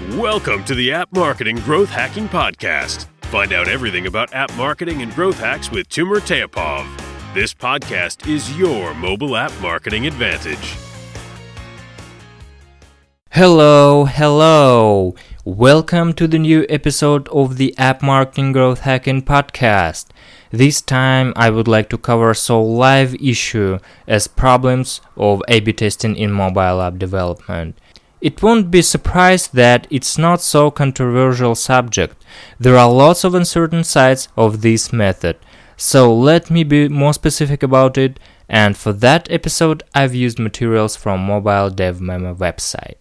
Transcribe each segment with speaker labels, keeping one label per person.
Speaker 1: Welcome to the App Marketing Growth Hacking Podcast. Find out everything about app marketing and growth hacks with Timur Teapov. This podcast is your mobile app marketing advantage.
Speaker 2: Hello, hello. Welcome to the new episode of the App Marketing Growth Hacking Podcast. This time I would like to cover so live issue as problems of A-B testing in mobile app development. It won't be surprised that it's not so controversial subject. There are lots of uncertain sides of this method. So let me be more specific about it and for that episode I've used materials from Mobile Dev Memo website.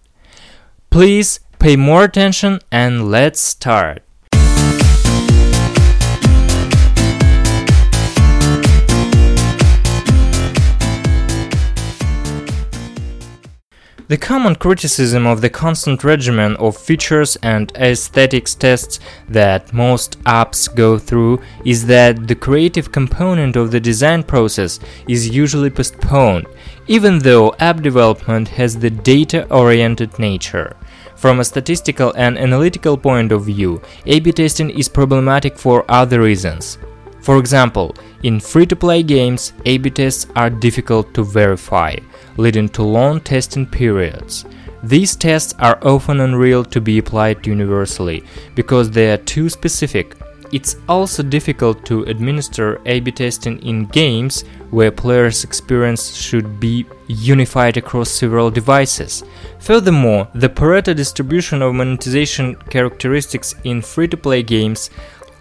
Speaker 2: Please pay more attention and let's start. The common criticism of the constant regimen of features and aesthetics tests that most apps go through is that the creative component of the design process is usually postponed, even though app development has the data oriented nature. From a statistical and analytical point of view, A B testing is problematic for other reasons. For example, in free to play games, A B tests are difficult to verify leading to long testing periods. These tests are often unreal to be applied universally because they are too specific. It's also difficult to administer A-B testing in games where players' experience should be unified across several devices. Furthermore, the Pareto distribution of monetization characteristics in free-to-play games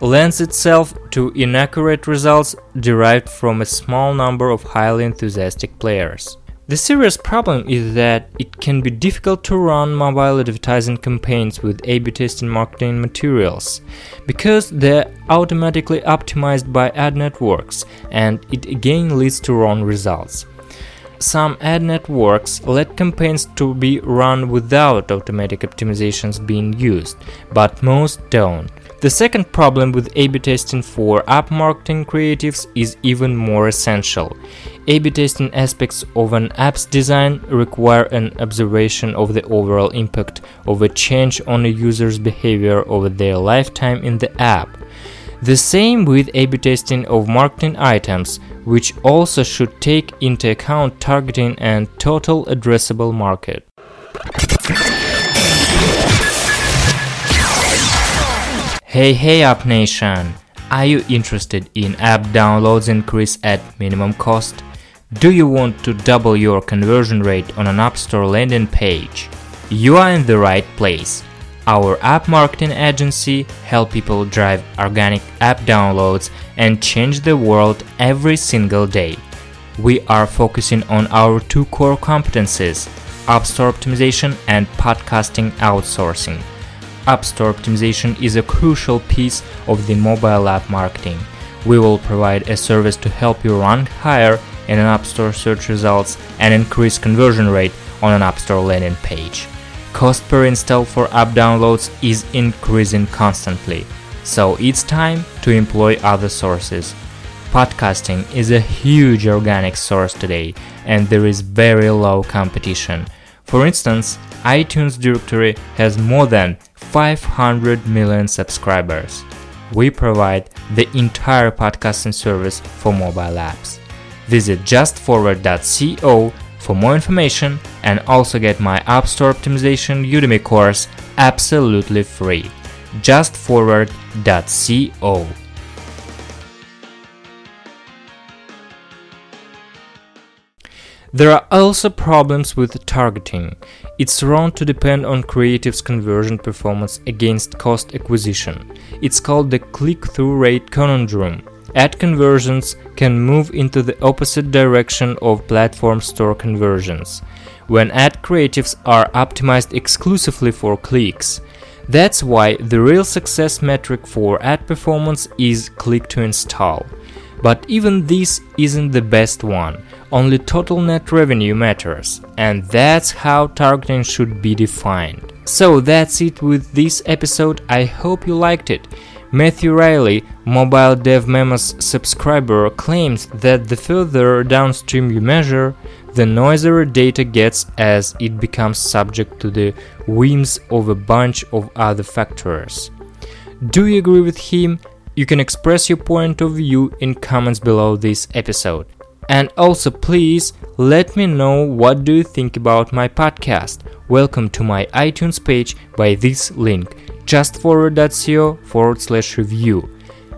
Speaker 2: lends itself to inaccurate results derived from a small number of highly enthusiastic players. The serious problem is that it can be difficult to run mobile advertising campaigns with A-B testing marketing materials because they're automatically optimized by ad networks and it again leads to wrong results. Some ad networks let campaigns to be run without automatic optimizations being used, but most don't. The second problem with A-B testing for app marketing creatives is even more essential. A-B testing aspects of an app's design require an observation of the overall impact of a change on a user's behavior over their lifetime in the app. The same with A-B testing of marketing items, which also should take into account targeting and total addressable market. Hey hey App Nation! Are you interested in app downloads increase at minimum cost? Do you want to double your conversion rate on an App Store landing page? You are in the right place. Our app marketing agency help people drive organic app downloads and change the world every single day. We are focusing on our two core competencies, App Store optimization and podcasting outsourcing. App Store optimization is a crucial piece of the mobile app marketing. We will provide a service to help you rank higher in an App Store search results and increase conversion rate on an App Store landing page. Cost per install for app downloads is increasing constantly, so it's time to employ other sources. Podcasting is a huge organic source today, and there is very low competition. For instance, iTunes directory has more than 500 million subscribers. We provide the entire podcasting service for mobile apps. Visit justforward.co for more information and also get my App Store Optimization Udemy course absolutely free. justforward.co There are also problems with targeting. It's wrong to depend on creative's conversion performance against cost acquisition. It's called the click-through rate conundrum. Ad conversions can move into the opposite direction of platform store conversions when ad creatives are optimized exclusively for clicks. That's why the real success metric for ad performance is click to install. But even this isn't the best one only total net revenue matters, and that's how targeting should be defined. So that's it with this episode. I hope you liked it. Matthew Riley, Mobile Dev Memos subscriber, claims that the further downstream you measure, the noisier data gets as it becomes subject to the whims of a bunch of other factors. Do you agree with him? You can express your point of view in comments below this episode. And also please let me know what do you think about my podcast. Welcome to my iTunes page by this link justforward.co forward slash review.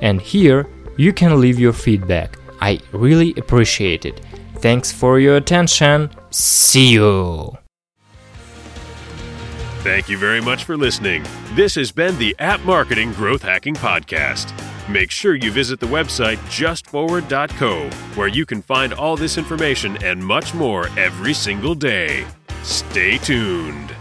Speaker 2: And here you can leave your feedback. I really appreciate it. Thanks for your attention. See you.
Speaker 1: Thank you very much for listening. This has been the App Marketing Growth Hacking Podcast. Make sure you visit the website justforward.co, where you can find all this information and much more every single day. Stay tuned.